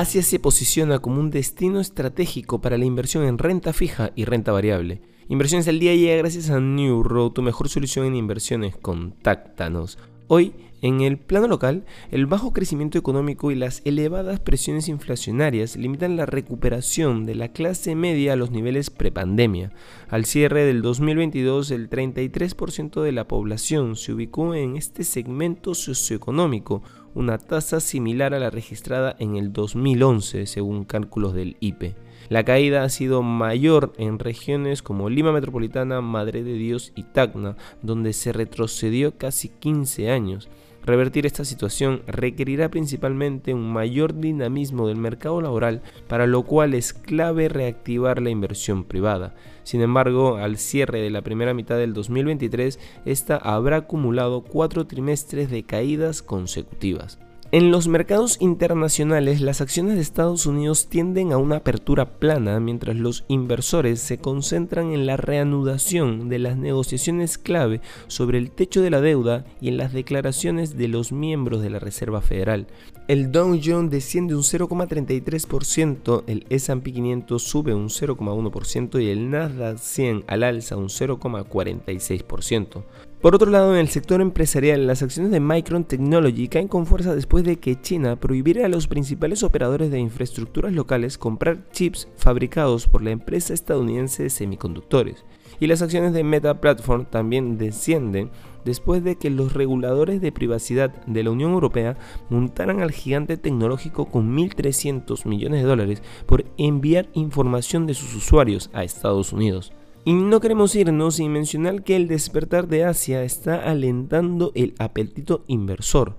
Asia se posiciona como un destino estratégico para la inversión en renta fija y renta variable. Inversiones al día llega gracias a New Road, tu mejor solución en inversiones. Contáctanos. Hoy, en el plano local, el bajo crecimiento económico y las elevadas presiones inflacionarias limitan la recuperación de la clase media a los niveles prepandemia. Al cierre del 2022, el 33% de la población se ubicó en este segmento socioeconómico, una tasa similar a la registrada en el 2011, según cálculos del IPE. La caída ha sido mayor en regiones como Lima Metropolitana, Madre de Dios y Tacna, donde se retrocedió casi 15 años. Revertir esta situación requerirá principalmente un mayor dinamismo del mercado laboral, para lo cual es clave reactivar la inversión privada. Sin embargo, al cierre de la primera mitad del 2023, esta habrá acumulado cuatro trimestres de caídas consecutivas. En los mercados internacionales, las acciones de Estados Unidos tienden a una apertura plana mientras los inversores se concentran en la reanudación de las negociaciones clave sobre el techo de la deuda y en las declaraciones de los miembros de la Reserva Federal. El Dow Jones desciende un 0,33%, el S&P 500 sube un 0,1% y el Nasdaq 100 al alza un 0,46%. Por otro lado, en el sector empresarial, las acciones de Micron Technology caen con fuerza después de que China prohibiera a los principales operadores de infraestructuras locales comprar chips fabricados por la empresa estadounidense de semiconductores. Y las acciones de Meta Platform también descienden después de que los reguladores de privacidad de la Unión Europea montaran al gigante tecnológico con 1.300 millones de dólares por enviar información de sus usuarios a Estados Unidos. Y no queremos irnos sin mencionar que el despertar de Asia está alentando el apetito inversor.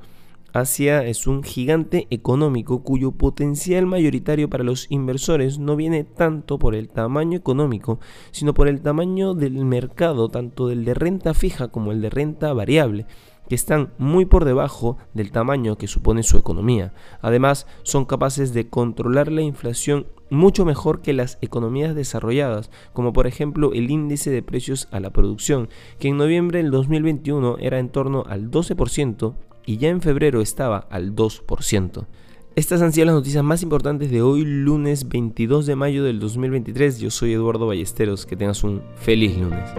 Asia es un gigante económico cuyo potencial mayoritario para los inversores no viene tanto por el tamaño económico, sino por el tamaño del mercado, tanto del de renta fija como el de renta variable que están muy por debajo del tamaño que supone su economía. Además, son capaces de controlar la inflación mucho mejor que las economías desarrolladas, como por ejemplo el índice de precios a la producción, que en noviembre del 2021 era en torno al 12% y ya en febrero estaba al 2%. Estas han sido las noticias más importantes de hoy, lunes 22 de mayo del 2023. Yo soy Eduardo Ballesteros. Que tengas un feliz lunes.